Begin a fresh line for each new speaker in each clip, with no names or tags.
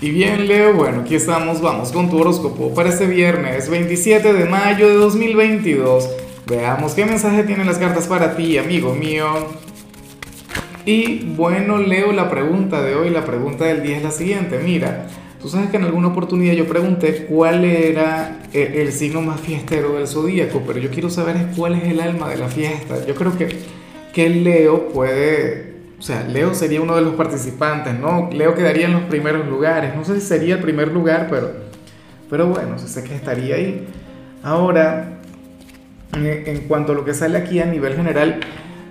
Y bien, Leo, bueno, aquí estamos, vamos con tu horóscopo para este viernes 27 de mayo de 2022. Veamos qué mensaje tienen las cartas para ti, amigo mío. Y bueno, Leo, la pregunta de hoy, la pregunta del día es la siguiente. Mira, tú sabes que en alguna oportunidad yo pregunté cuál era el, el signo más fiestero del zodíaco, pero yo quiero saber cuál es el alma de la fiesta. Yo creo que, que Leo puede o sea, Leo sería uno de los participantes, ¿no? Leo quedaría en los primeros lugares. No sé si sería el primer lugar, pero, pero bueno, sé que estaría ahí. Ahora, en cuanto a lo que sale aquí a nivel general,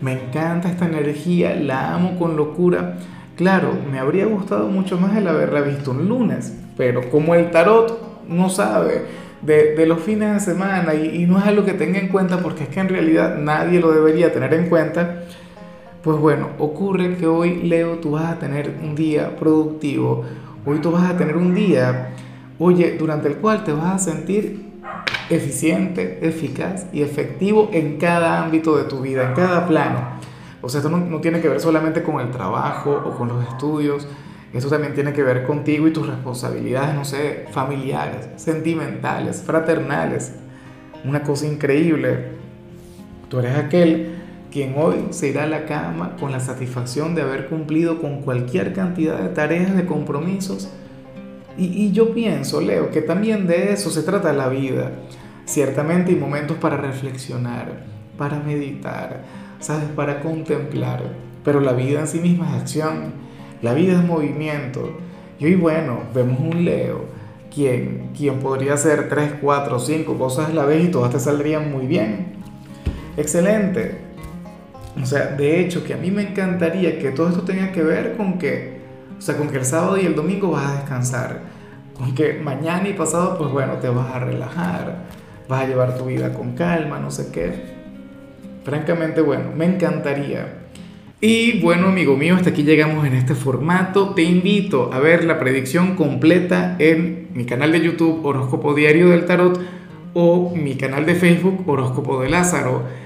me encanta esta energía, la amo con locura. Claro, me habría gustado mucho más el haberla visto un lunes, pero como el tarot no sabe de, de los fines de semana y, y no es algo que tenga en cuenta porque es que en realidad nadie lo debería tener en cuenta, pues bueno, ocurre que hoy, Leo, tú vas a tener un día productivo. Hoy tú vas a tener un día, oye, durante el cual te vas a sentir eficiente, eficaz y efectivo en cada ámbito de tu vida, en cada plano. O sea, esto no, tiene que ver solamente con el trabajo o con los estudios, esto también tiene que ver contigo y tus responsabilidades, no sé, familiares, sentimentales, fraternales. Una cosa increíble. Tú eres aquel quien hoy se irá a la cama con la satisfacción de haber cumplido con cualquier cantidad de tareas, de compromisos. Y, yo pienso, Leo, que también de eso se trata la vida. Ciertamente hay momentos para reflexionar, para meditar, ¿sabes? Para contemplar. Pero la vida en sí misma es acción, la vida es movimiento. Y hoy, bueno, vemos un Leo, quien, quien podría hacer tres, cuatro, cinco cosas a la vez y todas te saldrían muy bien. Excelente, o sea, de hecho, que a mí me encantaría que todo esto tenga que ver con que, o sea, con que el sábado y el domingo vas a descansar, con que mañana y pasado, pues bueno, te vas a relajar, vas a llevar tu vida con calma, no sé qué. Francamente, bueno, me encantaría. Y bueno, amigo mío, hasta aquí llegamos en este formato. Te invito a ver la predicción completa en mi canal de YouTube Horóscopo Diario del Tarot o mi canal de Facebook Horóscopo de Lázaro.